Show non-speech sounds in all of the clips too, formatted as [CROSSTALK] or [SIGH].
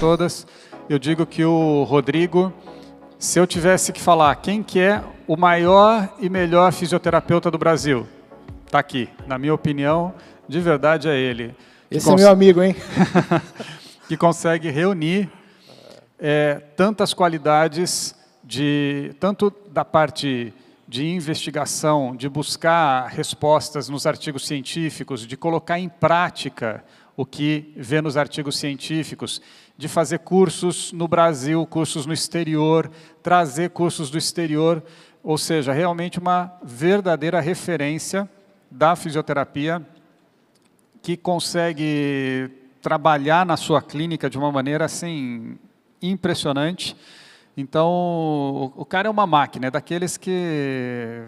Todas, eu digo que o Rodrigo, se eu tivesse que falar quem que é o maior e melhor fisioterapeuta do Brasil, está aqui. Na minha opinião, de verdade é ele. Esse é meu amigo, hein? [LAUGHS] que consegue reunir é, tantas qualidades de tanto da parte de investigação, de buscar respostas nos artigos científicos, de colocar em prática o que vê nos artigos científicos, de fazer cursos no Brasil, cursos no exterior, trazer cursos do exterior, ou seja, realmente uma verdadeira referência da fisioterapia que consegue trabalhar na sua clínica de uma maneira assim impressionante. Então, o, cara é uma máquina, é daqueles que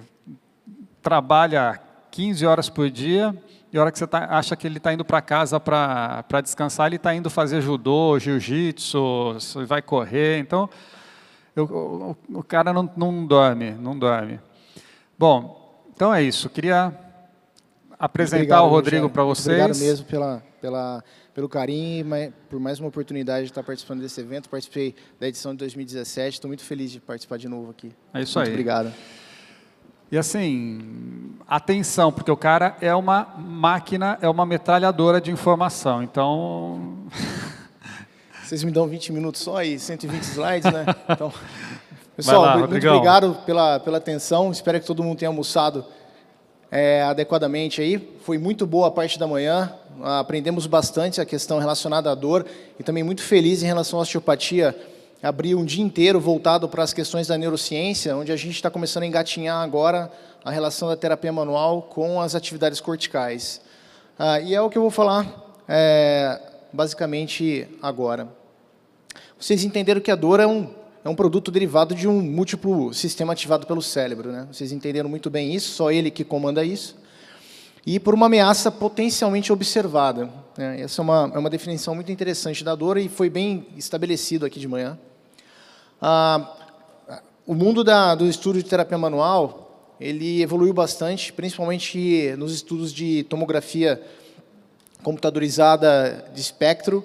trabalha 15 horas por dia e a hora que você tá, acha que ele está indo para casa para descansar, ele está indo fazer judô, jiu-jitsu, vai correr. Então, eu, o, o, cara não, não dorme, não dorme. Bom, então é isso. Queria apresentar obrigado, o Rodrigo para vocês. Obrigado mesmo pela, pela pelo carinho e por mais uma oportunidade de estar participando desse evento. Participei da edição de 2017, estou muito feliz de participar de novo aqui. É isso muito aí. obrigado. E assim, atenção, porque o cara é uma máquina, é uma metralhadora de informação. Então. [LAUGHS] Vocês me dão 20 minutos só e 120 slides, né? [LAUGHS] Então. Pessoal, lá, muito obrigado pela, pela atenção. Espero que todo mundo tenha almoçado é, adequadamente aí. Foi muito boa a parte da manhã aprendemos bastante a questão relacionada à dor e também muito feliz em relação à osteopatia. Abri um dia inteiro voltado para as questões da neurociência, onde a gente está começando a engatinhar agora a relação da terapia manual com as atividades corticais. Ah, e é o que eu vou falar é, basicamente agora. Vocês entenderam que a dor é um, é um produto derivado de um múltiplo sistema ativado pelo cérebro. Né? Vocês entenderam muito bem isso, só ele que comanda isso e por uma ameaça potencialmente observada. Né? Essa é uma, é uma definição muito interessante da dor e foi bem estabelecido aqui de manhã. Ah, o mundo da, do estudo de terapia manual ele evoluiu bastante, principalmente nos estudos de tomografia computadorizada de espectro,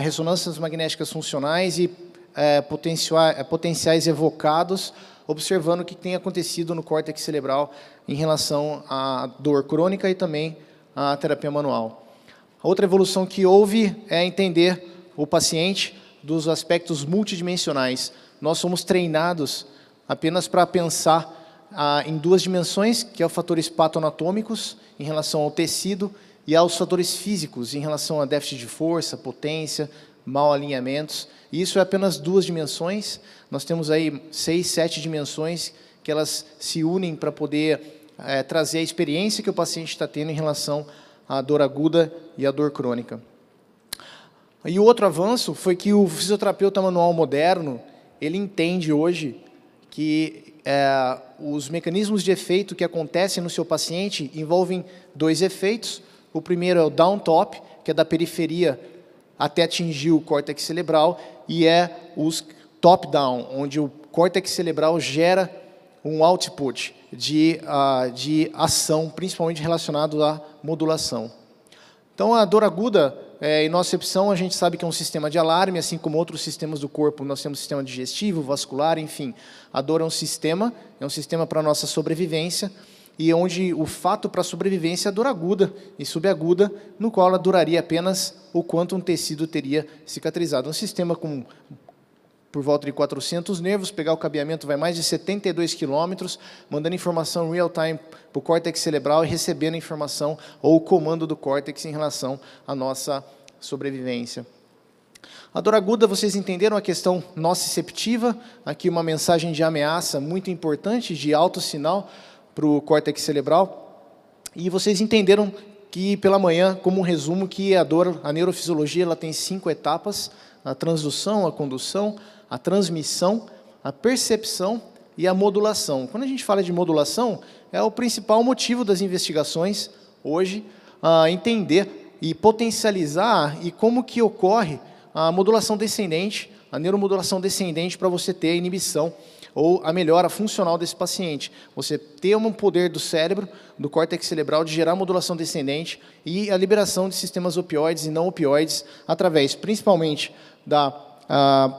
ressonâncias magnéticas funcionais e é, potenciais evocados observando o que tem acontecido no córtex cerebral em relação à dor crônica e também à terapia manual. Outra evolução que houve é entender o paciente dos aspectos multidimensionais. Nós somos treinados apenas para pensar ah, em duas dimensões, que é o fatores patoanatômicos em relação ao tecido e aos fatores físicos em relação a déficit de força, potência, mal alinhamentos. Isso é apenas duas dimensões. Nós temos aí seis, sete dimensões que elas se unem para poder é, trazer a experiência que o paciente está tendo em relação à dor aguda e à dor crônica. E o outro avanço foi que o fisioterapeuta manual moderno, ele entende hoje que é, os mecanismos de efeito que acontecem no seu paciente envolvem dois efeitos. O primeiro é o down top, que é da periferia até atingir o córtex cerebral, e é os top-down, onde o córtex cerebral gera um output de, uh, de ação, principalmente relacionado à modulação. Então, a dor aguda, é, em opção, a gente sabe que é um sistema de alarme, assim como outros sistemas do corpo, nós temos sistema digestivo, vascular, enfim. A dor é um sistema, é um sistema para a nossa sobrevivência, e onde o fato para a sobrevivência é a dor aguda e subaguda, no qual ela duraria apenas o quanto um tecido teria cicatrizado. Um sistema com por volta de 400 nervos, pegar o cabeamento vai mais de 72 quilômetros, mandando informação real time para o córtex cerebral e recebendo informação ou o comando do córtex em relação à nossa sobrevivência. A dor aguda, vocês entenderam a questão nociceptiva, aqui uma mensagem de ameaça muito importante, de alto sinal, para o córtex cerebral. E vocês entenderam que pela manhã, como um resumo, que a dor, a neurofisiologia, ela tem cinco etapas: a transdução, a condução, a transmissão, a percepção e a modulação. Quando a gente fala de modulação, é o principal motivo das investigações hoje, a entender e potencializar e como que ocorre a modulação descendente, a neuromodulação descendente para você ter a inibição ou a melhora funcional desse paciente. Você ter um poder do cérebro, do córtex cerebral, de gerar modulação descendente e a liberação de sistemas opioides e não opioides através, principalmente, da, a,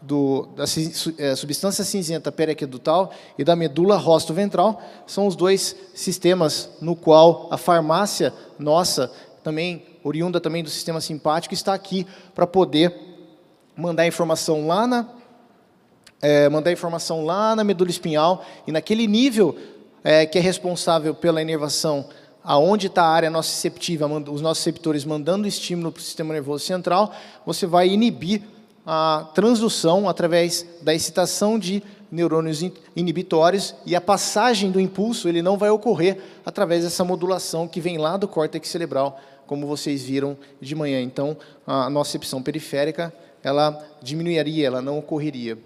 do, da é, substância cinzenta periaquedutal e da medula rosto-ventral. São os dois sistemas no qual a farmácia nossa, também oriunda também do sistema simpático, está aqui para poder mandar informação lá na é, mandar informação lá na medula espinhal e naquele nível é, que é responsável pela inervação, aonde está a área nociceptiva, os nossos receptores mandando estímulo para o sistema nervoso central, você vai inibir a transdução através da excitação de neurônios inibitórios e a passagem do impulso ele não vai ocorrer através dessa modulação que vem lá do córtex cerebral, como vocês viram de manhã. Então, a nocicepção periférica ela diminuiria, ela não ocorreria.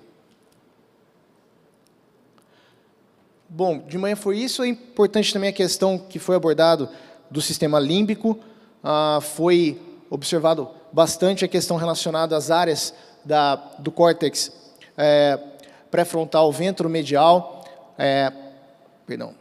Bom, de manhã foi isso. É importante também a questão que foi abordado do sistema límbico. Ah, foi observado bastante a questão relacionada às áreas da, do córtex é, pré-frontal ventromedial, é, perdão,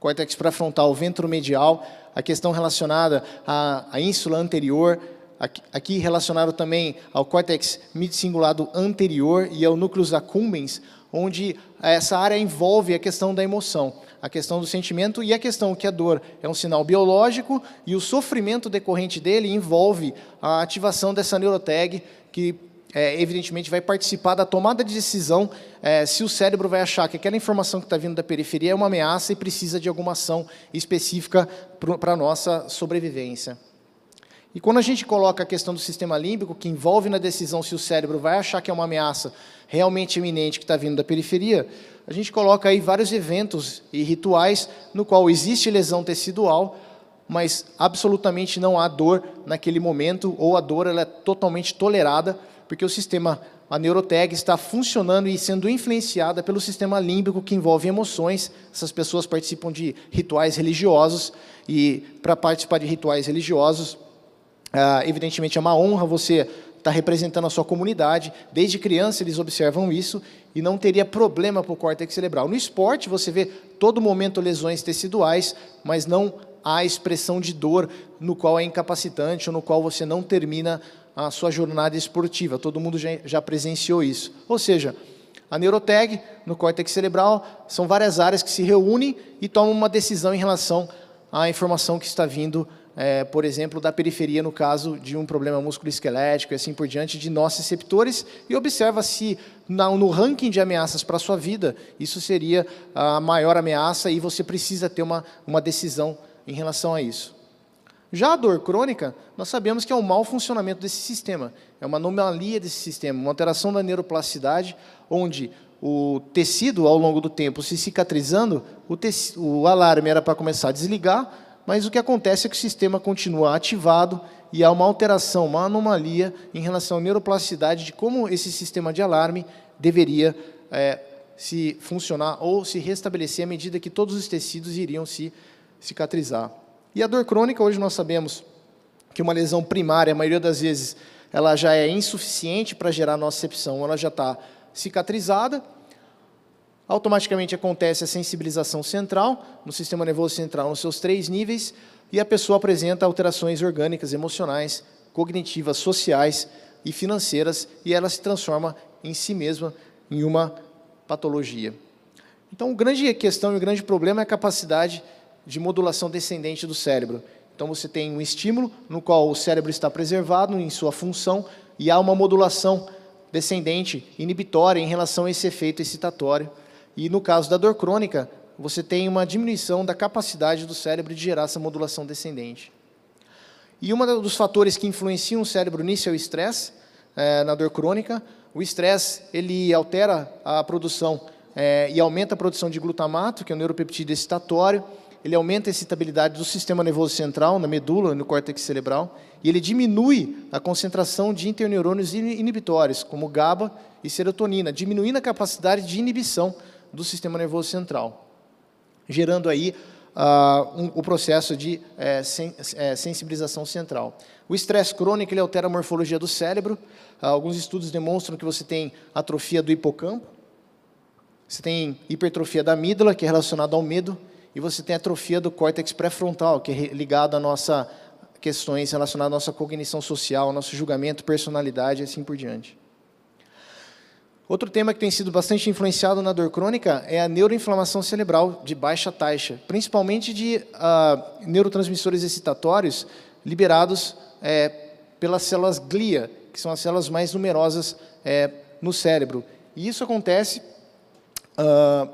córtex pré-frontal ventromedial, a questão relacionada à, à ínsula anterior, aqui, aqui relacionado também ao córtex midcingulado anterior e ao núcleo accumbens, onde essa área envolve a questão da emoção, a questão do sentimento e a questão que a dor é um sinal biológico e o sofrimento decorrente dele envolve a ativação dessa neurotag que é, evidentemente vai participar da tomada de decisão é, se o cérebro vai achar que aquela informação que está vindo da periferia é uma ameaça e precisa de alguma ação específica para a nossa sobrevivência. E quando a gente coloca a questão do sistema límbico, que envolve na decisão se o cérebro vai achar que é uma ameaça realmente iminente que está vindo da periferia, a gente coloca aí vários eventos e rituais no qual existe lesão tecidual, mas absolutamente não há dor naquele momento, ou a dor ela é totalmente tolerada, porque o sistema, a neuroteg, está funcionando e sendo influenciada pelo sistema límbico que envolve emoções. Essas pessoas participam de rituais religiosos, e para participar de rituais religiosos, ah, evidentemente, é uma honra você estar tá representando a sua comunidade. Desde criança eles observam isso e não teria problema para o córtex cerebral. No esporte, você vê todo momento lesões teciduais, mas não há expressão de dor no qual é incapacitante ou no qual você não termina a sua jornada esportiva. Todo mundo já, já presenciou isso. Ou seja, a neuroteg no córtex cerebral são várias áreas que se reúnem e tomam uma decisão em relação à informação que está vindo é, por exemplo, da periferia, no caso de um problema musculoesquelético e assim por diante, de nossos receptores, e observa se no ranking de ameaças para a sua vida, isso seria a maior ameaça e você precisa ter uma, uma decisão em relação a isso. Já a dor crônica, nós sabemos que é um mau funcionamento desse sistema, é uma anomalia desse sistema, uma alteração da neuroplasticidade, onde o tecido, ao longo do tempo, se cicatrizando, o, o alarme era para começar a desligar, mas o que acontece é que o sistema continua ativado e há uma alteração, uma anomalia em relação à neuroplasticidade de como esse sistema de alarme deveria é, se funcionar ou se restabelecer à medida que todos os tecidos iriam se cicatrizar. E a dor crônica, hoje nós sabemos que uma lesão primária, a maioria das vezes, ela já é insuficiente para gerar nocicepção, ela já está cicatrizada, automaticamente acontece a sensibilização central, no sistema nervoso central, nos seus três níveis, e a pessoa apresenta alterações orgânicas, emocionais, cognitivas, sociais e financeiras, e ela se transforma em si mesma em uma patologia. Então, a grande questão e o grande problema é a capacidade de modulação descendente do cérebro. Então, você tem um estímulo no qual o cérebro está preservado em sua função e há uma modulação descendente, inibitória, em relação a esse efeito excitatório e no caso da dor crônica, você tem uma diminuição da capacidade do cérebro de gerar essa modulação descendente. E um dos fatores que influenciam o cérebro nisso é o estresse, é, na dor crônica. O estresse ele altera a produção é, e aumenta a produção de glutamato, que é o neuropeptídeo excitatório. Ele aumenta a excitabilidade do sistema nervoso central, na medula, no córtex cerebral. E ele diminui a concentração de interneurônios inibitórios, como GABA e serotonina, diminuindo a capacidade de inibição do sistema nervoso central, gerando aí uh, um, o processo de é, sen, é, sensibilização central. O estresse crônico ele altera a morfologia do cérebro. Uh, alguns estudos demonstram que você tem atrofia do hipocampo, Você tem hipertrofia da amígdala, que é relacionada ao medo, e você tem atrofia do córtex pré-frontal, que é ligado a nossa questões relacionadas à nossa cognição social, ao nosso julgamento, personalidade e assim por diante. Outro tema que tem sido bastante influenciado na dor crônica é a neuroinflamação cerebral de baixa taxa, principalmente de uh, neurotransmissores excitatórios liberados é, pelas células glia, que são as células mais numerosas é, no cérebro. E isso acontece uh,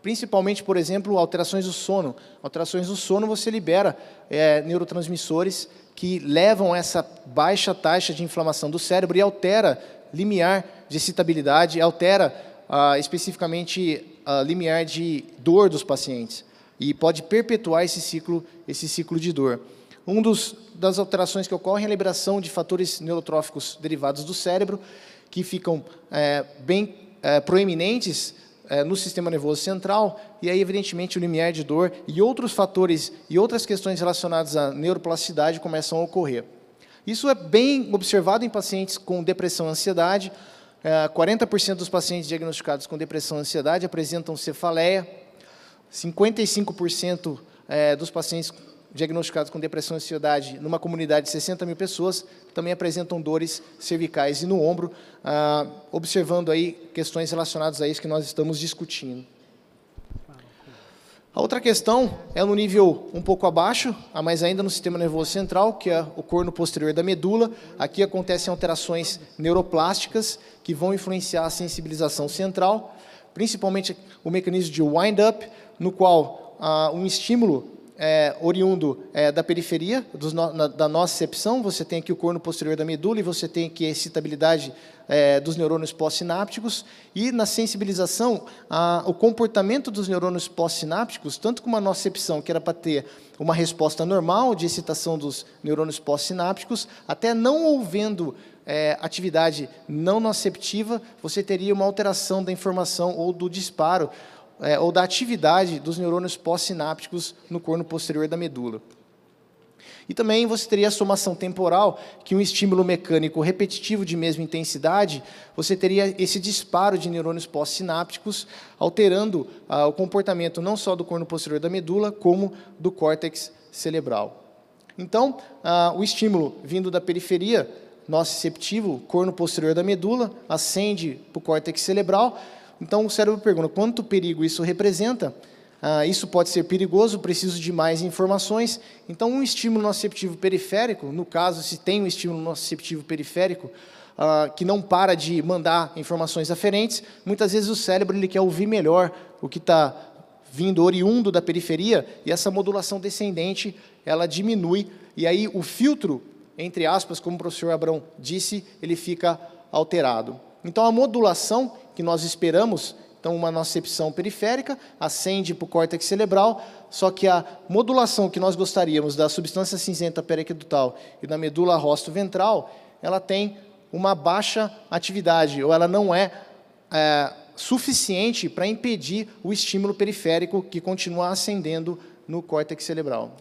principalmente, por exemplo, alterações do sono. Alterações do sono, você libera é, neurotransmissores que levam essa baixa taxa de inflamação do cérebro e altera limiar de excitabilidade, altera ah, especificamente a limiar de dor dos pacientes e pode perpetuar esse ciclo, esse ciclo de dor. Um dos das alterações que ocorrem é a liberação de fatores neurotróficos derivados do cérebro que ficam é, bem é, proeminentes é, no sistema nervoso central, e aí, evidentemente, o limiar de dor e outros fatores e outras questões relacionadas à neuroplasticidade começam a ocorrer. Isso é bem observado em pacientes com depressão e ansiedade. 40% é, dos pacientes diagnosticados com depressão e ansiedade apresentam cefaleia. 55% é, dos pacientes diagnosticados com depressão e ansiedade numa comunidade de 60 mil pessoas também apresentam dores cervicais e no ombro, ah, observando aí questões relacionadas a isso que nós estamos discutindo. A outra questão é no nível um pouco abaixo, mas ainda no sistema nervoso central, que é o corno posterior da medula. Aqui acontecem alterações neuroplásticas que vão influenciar a sensibilização central, principalmente o mecanismo de wind-up, no qual ah, um estímulo é, oriundo é, da periferia no, na, da nocicepção, você tem aqui o corno posterior da medula e você tem aqui a excitabilidade é, dos neurônios pós-sinápticos, e na sensibilização, a, o comportamento dos neurônios pós-sinápticos, tanto com uma nocicepção, que era para ter uma resposta normal de excitação dos neurônios pós-sinápticos, até não ouvendo é, atividade não noceptiva, você teria uma alteração da informação ou do disparo, é, ou da atividade dos neurônios pós-sinápticos no corno posterior da medula. E também você teria a somação temporal, que um estímulo mecânico repetitivo de mesma intensidade, você teria esse disparo de neurônios pós-sinápticos, alterando ah, o comportamento não só do corno posterior da medula, como do córtex cerebral. Então, ah, o estímulo vindo da periferia nociceptivo, corno posterior da medula, ascende para o córtex cerebral, então o cérebro pergunta quanto perigo isso representa. Ah, isso pode ser perigoso, preciso de mais informações. Então, um estímulo nociceptivo periférico, no caso, se tem um estímulo nociceptivo periférico, ah, que não para de mandar informações aferentes, muitas vezes o cérebro ele quer ouvir melhor o que está vindo oriundo da periferia, e essa modulação descendente ela diminui, e aí o filtro, entre aspas, como o professor Abrão disse, ele fica alterado. Então, a modulação que nós esperamos, então uma nocepção periférica, ascende para o córtex cerebral, só que a modulação que nós gostaríamos da substância cinzenta periaquedutal e da medula rosto-ventral, ela tem uma baixa atividade, ou ela não é, é suficiente para impedir o estímulo periférico que continua ascendendo no córtex cerebral.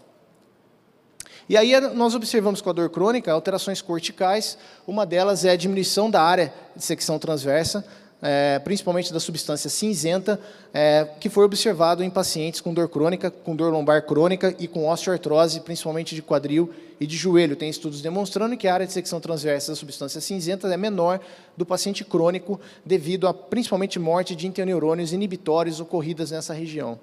E aí nós observamos com a dor crônica alterações corticais, uma delas é a diminuição da área de secção transversa, é, principalmente da substância cinzenta, é, que foi observado em pacientes com dor crônica, com dor lombar crônica e com osteoartrose, principalmente de quadril e de joelho. Tem estudos demonstrando que a área de secção transversa da substância cinzenta é menor do paciente crônico, devido a principalmente morte de interneurônios inibitórios ocorridas nessa região.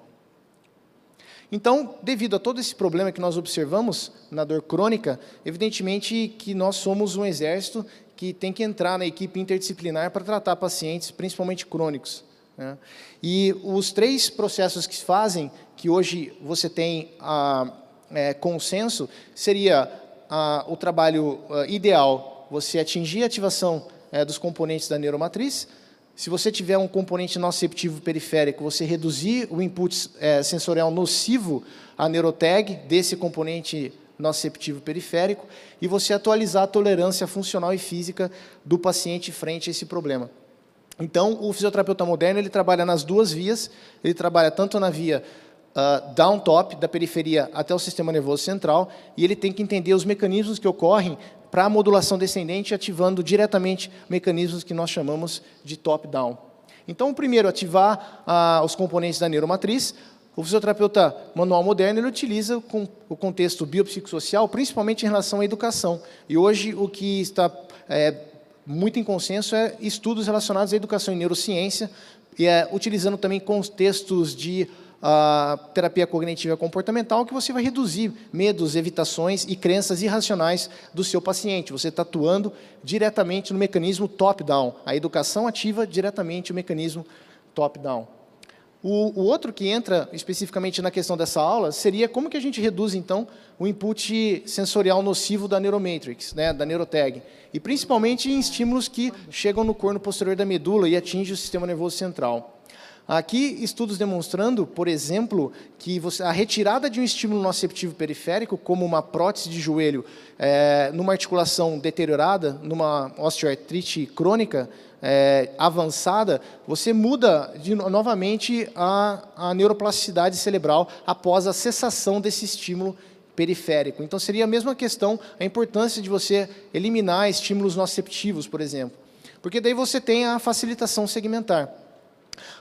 Então, devido a todo esse problema que nós observamos na dor crônica, evidentemente que nós somos um exército que tem que entrar na equipe interdisciplinar para tratar pacientes, principalmente crônicos. Né? E os três processos que fazem, que hoje você tem a, é, consenso, seria a, o trabalho a, ideal, você atingir a ativação é, dos componentes da neuromatriz, se você tiver um componente noceptivo periférico, você reduzir o input é, sensorial nocivo à neurotag desse componente noceptivo periférico e você atualizar a tolerância funcional e física do paciente frente a esse problema. Então, o fisioterapeuta moderno ele trabalha nas duas vias, ele trabalha tanto na via uh, down top, da periferia até o sistema nervoso central, e ele tem que entender os mecanismos que ocorrem para a modulação descendente, ativando diretamente mecanismos que nós chamamos de top-down. Então, primeiro, ativar ah, os componentes da neuromatriz. O fisioterapeuta manual moderno ele utiliza o contexto biopsicossocial, principalmente em relação à educação. E hoje o que está é, muito em consenso é estudos relacionados à educação em neurociência, e é, utilizando também contextos de a terapia cognitiva comportamental, que você vai reduzir medos, evitações e crenças irracionais do seu paciente. Você está atuando diretamente no mecanismo top-down. A educação ativa diretamente o mecanismo top-down. O, o, outro que entra especificamente na questão dessa aula seria como que a gente reduz, então, o input sensorial nocivo da neuromatrix, né, da neurotag, e principalmente em estímulos que chegam no corno posterior da medula e atingem o sistema nervoso central. Aqui, estudos demonstrando, por exemplo, que você, a retirada de um estímulo noceptivo periférico, como uma prótese de joelho, é, numa articulação deteriorada, numa osteoartrite crônica é, avançada, você muda de, novamente a, a neuroplasticidade cerebral após a cessação desse estímulo periférico. Então, seria a mesma questão, a importância de você eliminar estímulos noceptivos, por exemplo. Porque daí você tem a facilitação segmentar.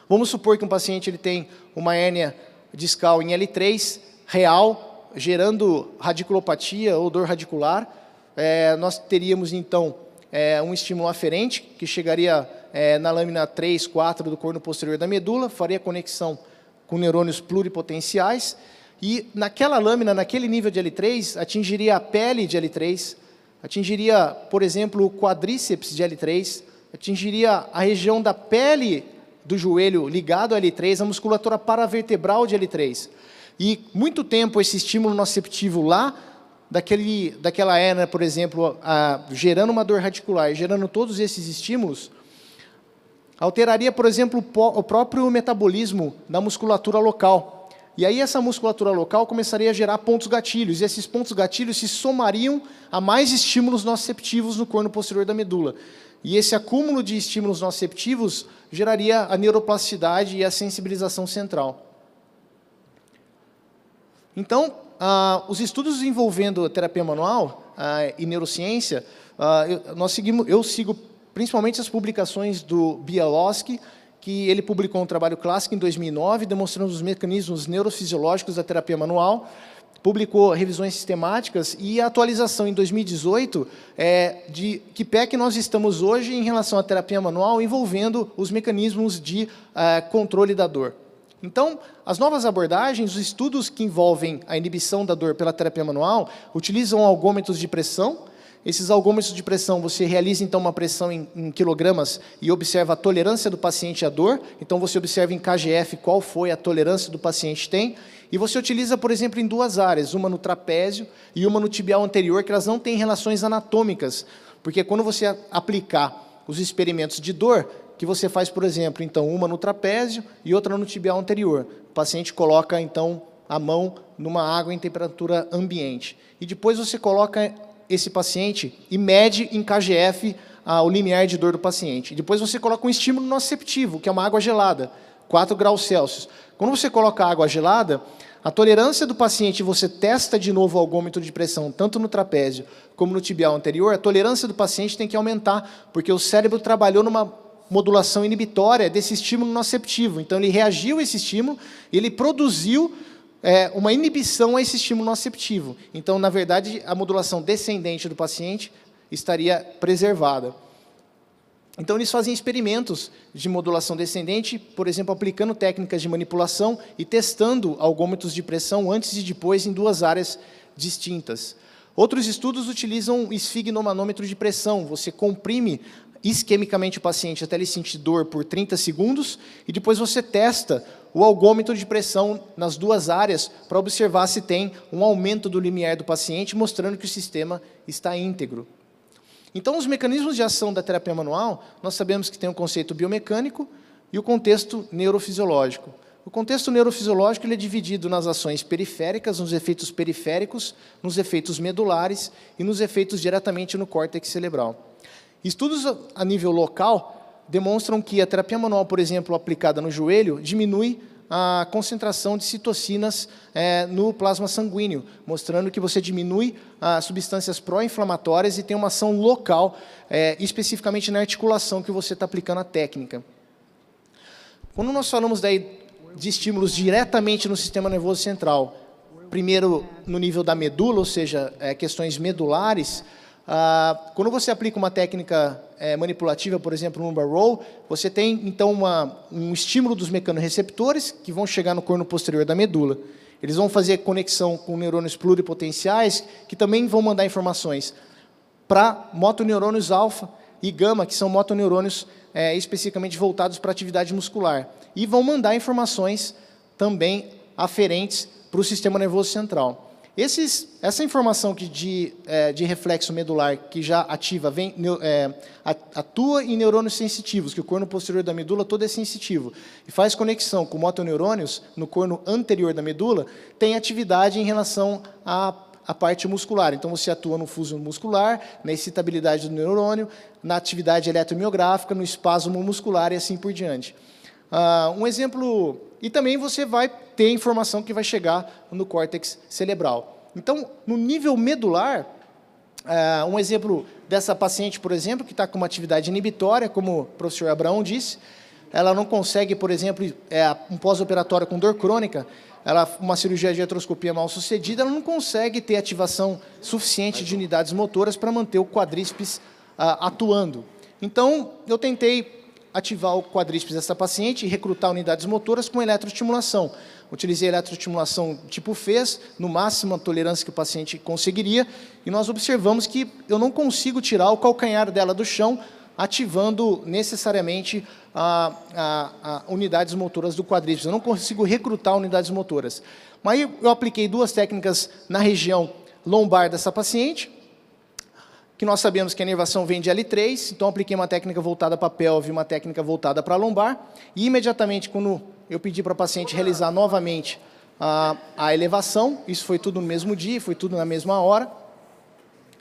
Vamos supor que um paciente ele tem uma hérnia discal em L3 real, gerando radiculopatia ou dor radicular. É, nós teríamos, então, é, um estímulo aferente, que chegaria é, na lâmina 3, 4 do corno posterior da medula, faria conexão com neurônios pluripotenciais, e naquela lâmina, naquele nível de L3, atingiria a pele de L3, atingiria, por exemplo, o quadríceps de L3, atingiria a região da pele do joelho ligado a L3, a musculatura paravertebral de L3. E muito tempo esse estímulo noceptivo lá, daquele, daquela hernia, por exemplo, a, gerando uma dor radicular, gerando todos esses estímulos, alteraria, por exemplo, o próprio metabolismo da musculatura local. E aí essa musculatura local começaria a gerar pontos gatilhos, e esses pontos gatilhos se somariam a mais estímulos noceptivos no corno posterior da medula. E esse acúmulo de estímulos noceptivos geraria a neuroplasticidade e a sensibilização central. Então, ah, os estudos envolvendo terapia manual ah, e neurociência, ah, eu, nós seguimos, eu sigo principalmente as publicações do Bialowski, que ele publicou um trabalho clássico em 2009, demonstrando os mecanismos neurofisiológicos da terapia manual, publicou revisões sistemáticas e a atualização em 2018 é, de que pé que nós estamos hoje em relação à terapia manual envolvendo os mecanismos de é, controle da dor. Então, as novas abordagens, os estudos que envolvem a inibição da dor pela terapia manual, utilizam algômetros de pressão, esses algômetros de pressão, você realiza então uma pressão em, em, quilogramas e observa a tolerância do paciente à dor. Então você observa em KGF qual foi a tolerância do paciente tem. E você utiliza, por exemplo, em duas áreas, uma no trapézio e uma no tibial anterior, que elas não têm relações anatômicas. Porque quando você aplicar os experimentos de dor, que você faz, por exemplo, então uma no trapézio e outra no tibial anterior. O paciente coloca então a mão numa água em temperatura ambiente. E depois você coloca esse paciente e mede em KGF ah, o limiar de dor do paciente. Depois você coloca um estímulo noceptivo, que é uma água gelada, 4 graus Celsius. Quando você coloca água gelada, a tolerância do paciente, você testa de novo o algômetro de pressão, tanto no trapézio como no tibial anterior, a tolerância do paciente tem que aumentar, porque o cérebro trabalhou numa modulação inibitória desse estímulo noceptivo. Então, ele reagiu a esse estímulo, ele produziu é, uma inibição a esse estímulo noceptivo. Então, na verdade, a modulação descendente do paciente estaria preservada. Então, eles fazem experimentos de modulação descendente, por exemplo, aplicando técnicas de manipulação e testando algômetros de pressão antes e depois em duas áreas distintas. Outros estudos utilizam esfigmomanômetro de pressão. Você comprime isquemicamente o paciente até ele sentir dor por 30 segundos e depois você testa o algômetro de pressão nas duas áreas para observar se tem um aumento do limiar do paciente, mostrando que o sistema está íntegro. Então, os mecanismos de ação da terapia manual, nós sabemos que tem o um conceito biomecânico e o contexto neurofisiológico. O contexto neurofisiológico ele é dividido nas ações periféricas, nos efeitos periféricos, nos efeitos medulares e nos efeitos diretamente no córtex cerebral. Estudos a nível local demonstram que a terapia manual, por exemplo, aplicada no joelho, diminui a concentração de citocinas é, no plasma sanguíneo, mostrando que você diminui as substâncias pró-inflamatórias e tem uma ação local, é, especificamente na articulação que você está aplicando a técnica. Quando nós falamos daí de estímulos diretamente no sistema nervoso central, primeiro no nível da medula, ou seja, é, questões medulares, ah, quando você aplica uma técnica é, manipulativa, por exemplo, no lumbar roll, você tem então uma, um estímulo dos mecanorreceptores que vão chegar no corno posterior da medula. Eles vão fazer conexão com neurônios pluripotenciais que também vão mandar informações para motoneurônios alfa e gama, que são motoneurônios é, especificamente voltados para atividade muscular. E vão mandar informações também aferentes para o sistema nervoso central. Esses, essa informação que de, é, de reflexo medular que já ativa, vem, é, atua em neurônios sensitivos, que o corno posterior da medula todo é sensitivo, e faz conexão com motoneurônios no corno anterior da medula, tem atividade em relação à, à parte muscular. Então, você atua no fuso muscular, na excitabilidade do neurônio, na atividade eletromiográfica, no espasmo muscular e assim por diante. Uh, um exemplo... E também você vai ter informação que vai chegar no córtex cerebral. Então, no nível medular, uh, um exemplo dessa paciente, por exemplo, que está com uma atividade inibitória, como o professor Abraão disse, ela não consegue, por exemplo, é, um pós-operatório com dor crônica, ela, uma cirurgia de artroscopia mal sucedida, ela não consegue ter ativação suficiente de unidades motoras para manter o quadríceps uh, atuando. Então, eu tentei ativar o quadríceps dessa paciente e recrutar unidades motoras com eletroestimulação. Utilizei eletroestimulação tipo FES, no máximo a tolerância que o paciente conseguiria, e nós observamos que eu não consigo tirar o calcanhar dela do chão, ativando necessariamente a, a, a unidades motoras do quadríceps. Eu não consigo recrutar unidades motoras. Mas eu apliquei duas técnicas na região lombar dessa paciente, que nós sabemos que a inervação vem de L3, então apliquei uma técnica voltada para a pelve, uma técnica voltada para a lombar, e imediatamente, quando eu pedi para a paciente realizar novamente a, a elevação, isso foi tudo no mesmo dia, foi tudo na mesma hora,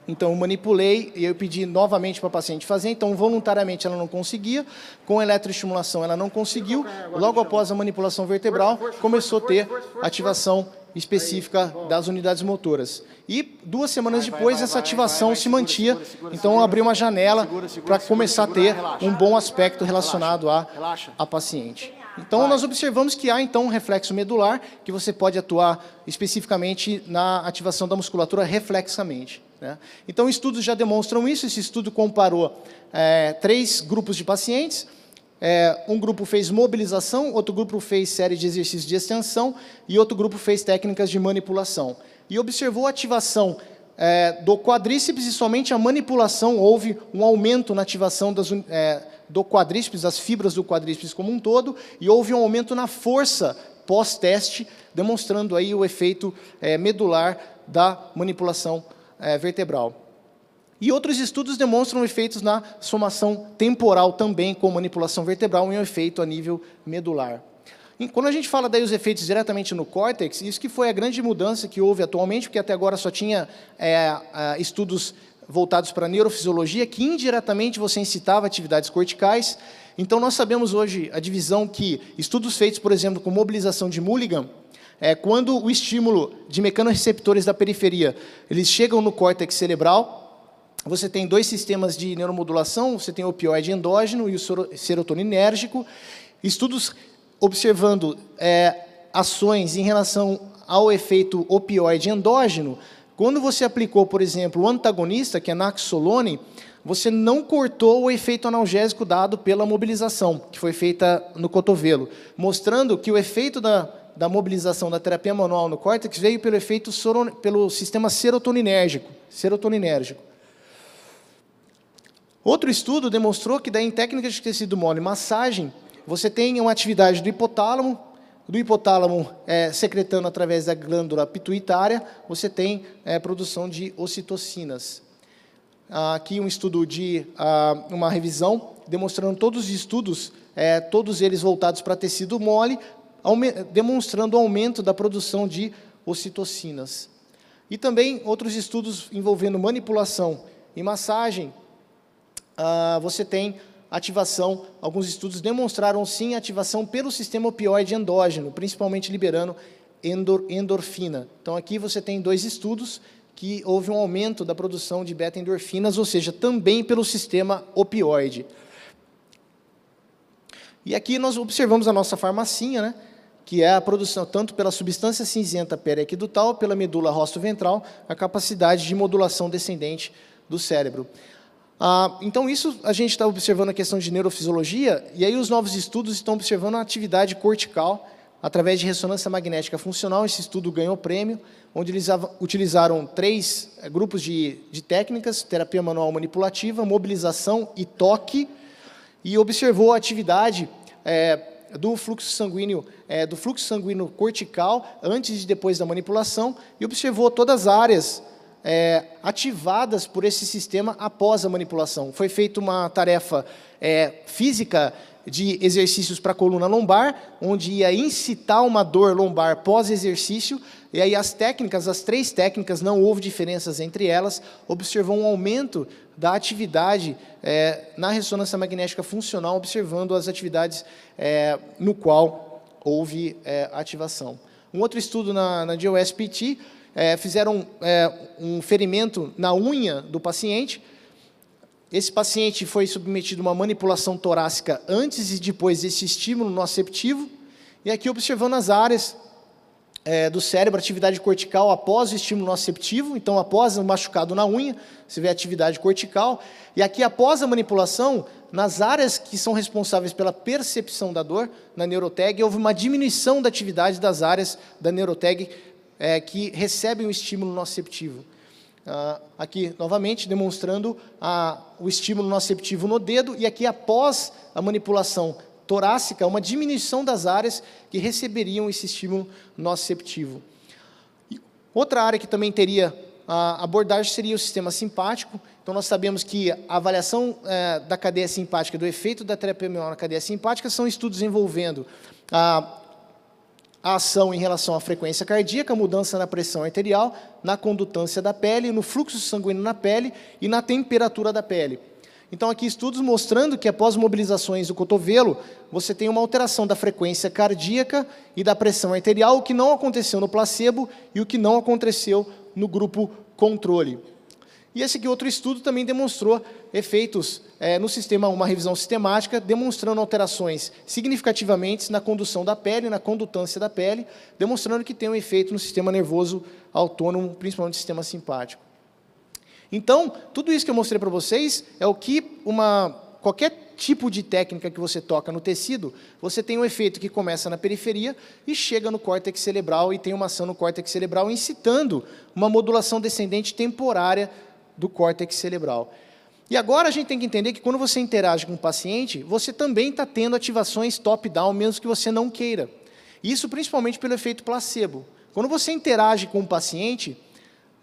então eu manipulei e eu pedi novamente para a paciente fazer, então voluntariamente ela não conseguia, com eletroestimulação ela não conseguiu, logo após a manipulação vertebral começou a ter ativação específica das unidades motoras. E duas semanas depois essa ativação se mantia, então eu abri uma janela para começar a ter um bom aspecto relacionado à, à paciente. Então, nós observamos que há, então, um reflexo medular, que você pode atuar especificamente na ativação da musculatura reflexamente. Né? Então, estudos já demonstram isso. Esse estudo comparou é, três grupos de pacientes, é, um grupo fez mobilização, outro grupo fez série de exercícios de extensão e outro grupo fez técnicas de manipulação. E observou a ativação é, do quadríceps e somente a manipulação houve um aumento na ativação das, é, do quadríceps, das fibras do quadríceps como um todo, e houve um aumento na força pós-teste, demonstrando aí o efeito é, medular da manipulação é, vertebral. E outros estudos demonstram efeitos na somação temporal também, com manipulação vertebral e um efeito a nível medular. E quando a gente fala daí os efeitos diretamente no córtex, isso que foi a grande mudança que houve atualmente, porque até agora só tinha é, estudos voltados para a neurofisiologia, que indiretamente você incitava atividades corticais. Então, nós sabemos hoje a divisão que estudos feitos, por exemplo, com mobilização de Mulligan, é, quando o estímulo de mecanorreceptores da periferia, eles chegam no córtex cerebral, você tem dois sistemas de neuromodulação, você tem o opioide endógeno e o serotoninérgico. Estudos observando é, ações em relação ao efeito opioide endógeno, quando você aplicou, por exemplo, o antagonista, que é naxolone, você não cortou o efeito analgésico dado pela mobilização, que foi feita no cotovelo, mostrando que o efeito da, da mobilização da terapia manual no córtex veio pelo efeito pelo sistema serotoninérgico, serotoninérgico. Outro estudo demonstrou que daí, em técnicas de tecido mole massagem, você tem uma atividade do hipotálamo, do hipotálamo é, secretando através da glândula pituitária, você tem é, produção de ocitocinas. Aqui um estudo de ah, uma revisão, demonstrando todos os estudos, é, todos eles voltados para tecido mole, demonstrando o aumento da produção de ocitocinas. E também outros estudos envolvendo manipulação e massagem, ah, você tem ativação, alguns estudos demonstraram sim ativação pelo sistema opioide endógeno, principalmente liberando endor, endorfina. Então aqui você tem dois estudos que houve um aumento da produção de beta-endorfinas, ou seja, também pelo sistema opioide. E aqui nós observamos a nossa farmacinha, né? que é a produção, tanto pela substância cinzenta periaquidutal, pela medula rosto-ventral, a capacidade de modulação descendente do cérebro. Ah, então, isso a gente está observando a questão de neurofisiologia, e aí os novos estudos estão observando a atividade cortical através de ressonância magnética funcional. Esse estudo ganhou prêmio, onde eles utilizaram três eh, grupos de, de técnicas, terapia manual manipulativa, mobilização e toque, e observou a atividade é, do fluxo sanguíneo, é, do fluxo sanguíneo cortical antes e depois da manipulação e observou todas as áreas é, ativadas por esse sistema após a manipulação. Foi feita uma tarefa é, física de exercícios para a coluna lombar, onde ia incitar uma dor lombar pós-exercício, e aí as técnicas, as três técnicas, não houve diferenças entre elas, observou um aumento da atividade é, na ressonância magnética funcional, observando as atividades é, no qual houve é, ativação. Um outro estudo na, na GOSPT, é, fizeram é, um ferimento na unha do paciente, esse paciente foi submetido a uma manipulação torácica antes e depois desse estímulo noceptivo, e aqui observando as áreas é, do cérebro, atividade cortical após o estímulo noceptivo, então após o machucado na unha, você vê atividade cortical, e aqui após a manipulação, nas áreas que são responsáveis pela percepção da dor, na neurotag, houve uma diminuição da atividade das áreas da neurotag é, que recebem o estímulo noceptivo. Ah, aqui, novamente, demonstrando a, o estímulo noceptivo no dedo, e aqui após a manipulação torácica, uma diminuição das áreas que receberiam esse estímulo noceptivo. Outra área que também teria a abordagem seria o sistema simpático. Então, nós sabemos que a avaliação é, da cadeia simpática, do efeito da terapia na cadeia simpática, são estudos envolvendo a, a ação em relação à frequência cardíaca, mudança na pressão arterial, na condutância da pele, no fluxo sanguíneo na pele e na temperatura da pele. Então, aqui estudos mostrando que após mobilizações do cotovelo, você tem uma alteração da frequência cardíaca e da pressão arterial, o que não aconteceu no placebo e o que não aconteceu no grupo controle. E esse aqui outro estudo também demonstrou efeitos é, no sistema, uma revisão sistemática, demonstrando alterações significativamente na condução da pele, na condutância da pele, demonstrando que tem um efeito no sistema nervoso autônomo, principalmente no sistema simpático. Então, tudo isso que eu mostrei para vocês é o que uma qualquer tipo de técnica que você toca no tecido, você tem um efeito que começa na periferia e chega no córtex cerebral e tem uma ação no córtex cerebral incitando uma modulação descendente temporária do córtex cerebral. E agora a gente tem que entender que quando você interage com o paciente, você também está tendo ativações top-down, mesmo que você não queira. Isso principalmente pelo efeito placebo. Quando você interage com o paciente,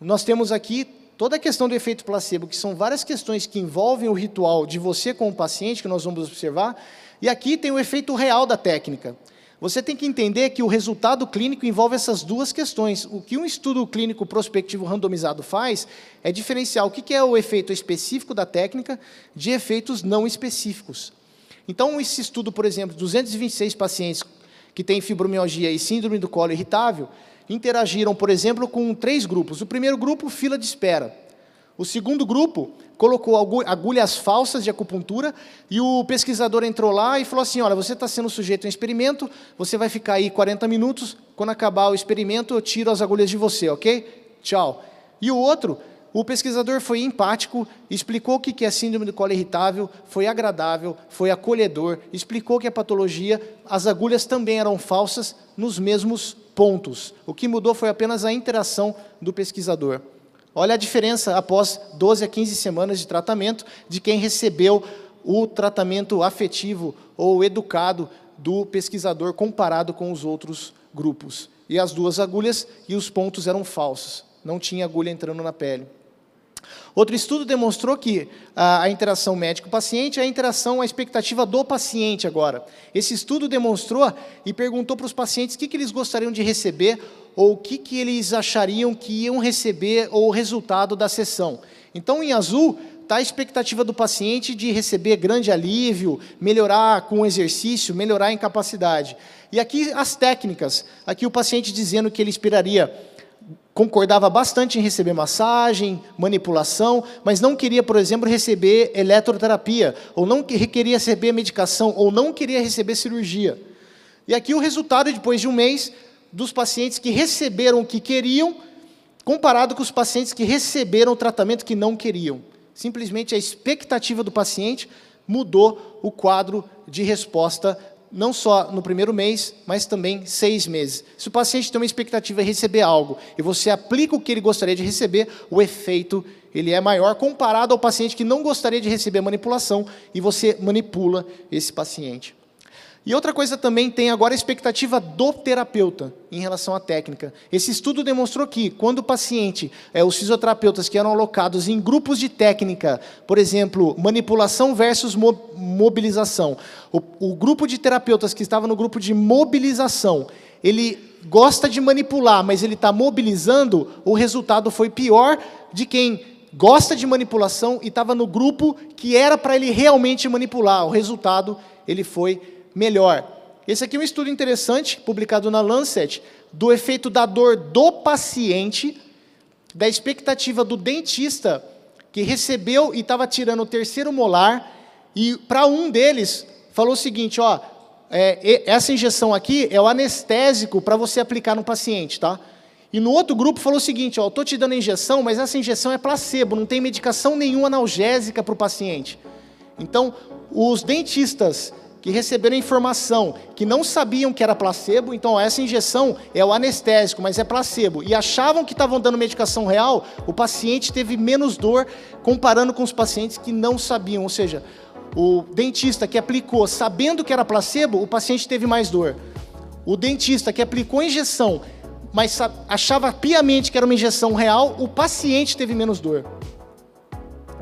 nós temos aqui toda a questão do efeito placebo, que são várias questões que envolvem o ritual de você com o paciente, que nós vamos observar, e aqui tem o efeito real da técnica. Você tem que entender que o resultado clínico envolve essas duas questões. O que um estudo clínico prospectivo randomizado faz é diferenciar o que é o efeito específico da técnica de efeitos não específicos. Então, esse estudo, por exemplo, 226 pacientes que têm fibromialgia e síndrome do colo irritável, interagiram, por exemplo, com três grupos. O primeiro grupo, fila de espera. O segundo grupo colocou agulhas falsas de acupuntura e o pesquisador entrou lá e falou assim, olha, você está sendo sujeito a um experimento, você vai ficar aí 40 minutos, quando acabar o experimento eu tiro as agulhas de você, ok? Tchau. E o outro, o pesquisador foi empático, explicou o que é síndrome do colo irritável, foi agradável, foi acolhedor, explicou que a patologia, as agulhas também eram falsas nos mesmos pontos. O que mudou foi apenas a interação do pesquisador. Olha a diferença após 12 a 15 semanas de tratamento de quem recebeu o tratamento afetivo ou educado do pesquisador comparado com os outros grupos. E as duas agulhas e os pontos eram falsos, não tinha agulha entrando na pele. Outro estudo demonstrou que a, interação médico-paciente é a interação, a expectativa do paciente agora. Esse estudo demonstrou e perguntou para os pacientes o que, que eles gostariam de receber ou o que, que eles achariam que iam receber ou o resultado da sessão. Então, em azul, está a expectativa do paciente de receber grande alívio, melhorar com o exercício, melhorar a incapacidade. E aqui as técnicas. Aqui o paciente dizendo que ele esperaria concordava bastante em receber massagem, manipulação, mas não queria, por exemplo, receber eletroterapia, ou não queria receber medicação, ou não queria receber cirurgia. E aqui o resultado, depois de um mês, dos pacientes que receberam o que queriam, comparado com os pacientes que receberam o tratamento que não queriam. Simplesmente a expectativa do paciente mudou o quadro de resposta não só no primeiro mês, mas também seis meses. Se o paciente tem uma expectativa de receber algo e você aplica o que ele gostaria de receber, o efeito ele é maior comparado ao paciente que não gostaria de receber manipulação e você manipula esse paciente. E outra coisa também tem agora a expectativa do terapeuta em relação à técnica. Esse estudo demonstrou que, quando o paciente, é, os fisioterapeutas que eram alocados em grupos de técnica, por exemplo, manipulação versus mo mobilização, o, o grupo de terapeutas que estava no grupo de mobilização, ele gosta de manipular, mas ele está mobilizando, o resultado foi pior de quem gosta de manipulação e estava no grupo que era para ele realmente manipular. O resultado ele foi melhor. Esse aqui é um estudo interessante, publicado na Lancet, do efeito da dor do paciente, da expectativa do dentista, que recebeu e estava tirando o terceiro molar, e para um deles, falou o seguinte, ó, é, essa injeção aqui é o anestésico para você aplicar no paciente, tá? E no outro grupo falou o seguinte, ó, estou te dando a injeção, mas essa injeção é placebo, não tem medicação nenhuma analgésica para o paciente. Então, os dentistas que receberam informação que não sabiam que era placebo, então essa injeção é o anestésico, mas é placebo, e achavam que estavam dando medicação real, o paciente teve menos dor comparando com os pacientes que não sabiam, ou seja, o dentista que aplicou sabendo que era placebo, o paciente teve mais dor. O dentista que aplicou a injeção, mas achava piamente que era uma injeção real, o paciente teve menos dor.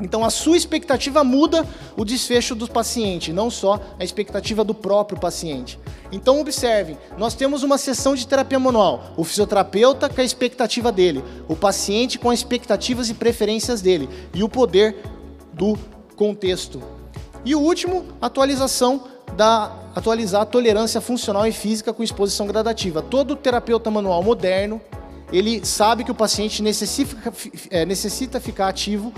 Então a sua expectativa muda o desfecho do paciente, não só a expectativa do próprio paciente. Então observem, nós temos uma sessão de terapia manual, o fisioterapeuta com a expectativa dele, o paciente com as expectativas e preferências dele e o poder do contexto. E o último, atualização da atualizar a tolerância funcional e física com exposição gradativa. Todo terapeuta manual moderno, ele sabe que o paciente necessita, é, necessita ficar ativo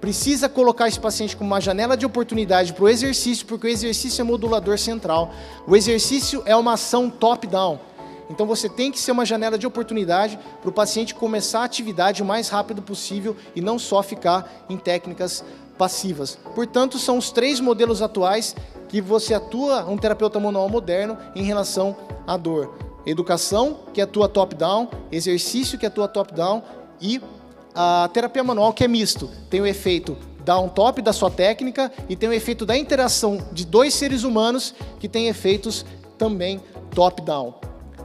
precisa colocar esse paciente como uma janela de oportunidade para o exercício, porque o exercício é modulador central. O exercício é uma ação top-down. Então você tem que ser uma janela de oportunidade para o paciente começar a atividade o mais rápido possível e não só ficar em técnicas passivas. Portanto, são os três modelos atuais que você atua, um terapeuta manual moderno, em relação à dor. Educação, que atua top-down, exercício, que atua top-down, e a terapia manual que é misto. Tem o efeito down-top da sua técnica e tem o efeito da interação de dois seres humanos que tem efeitos também top-down.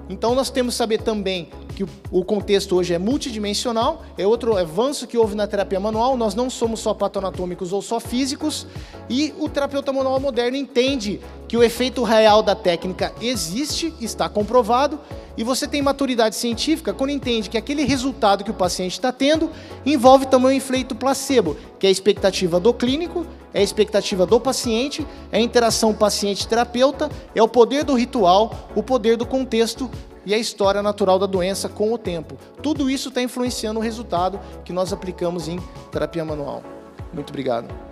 Então nós temos que saber também que o contexto hoje é multidimensional, é outro avanço que houve na terapia manual, nós não somos só patoanatômicos ou só físicos, e o terapeuta manual moderno entende que o efeito real da técnica existe, está comprovado, e você tem maturidade científica quando entende que aquele resultado que o paciente está tendo envolve também o efeito placebo, que é a expectativa do clínico, é a expectativa do paciente, é a interação paciente-terapeuta, é o poder do ritual, o poder do contexto e a história natural da doença com o tempo. Tudo isso está influenciando o resultado que nós aplicamos em terapia manual. Muito obrigado.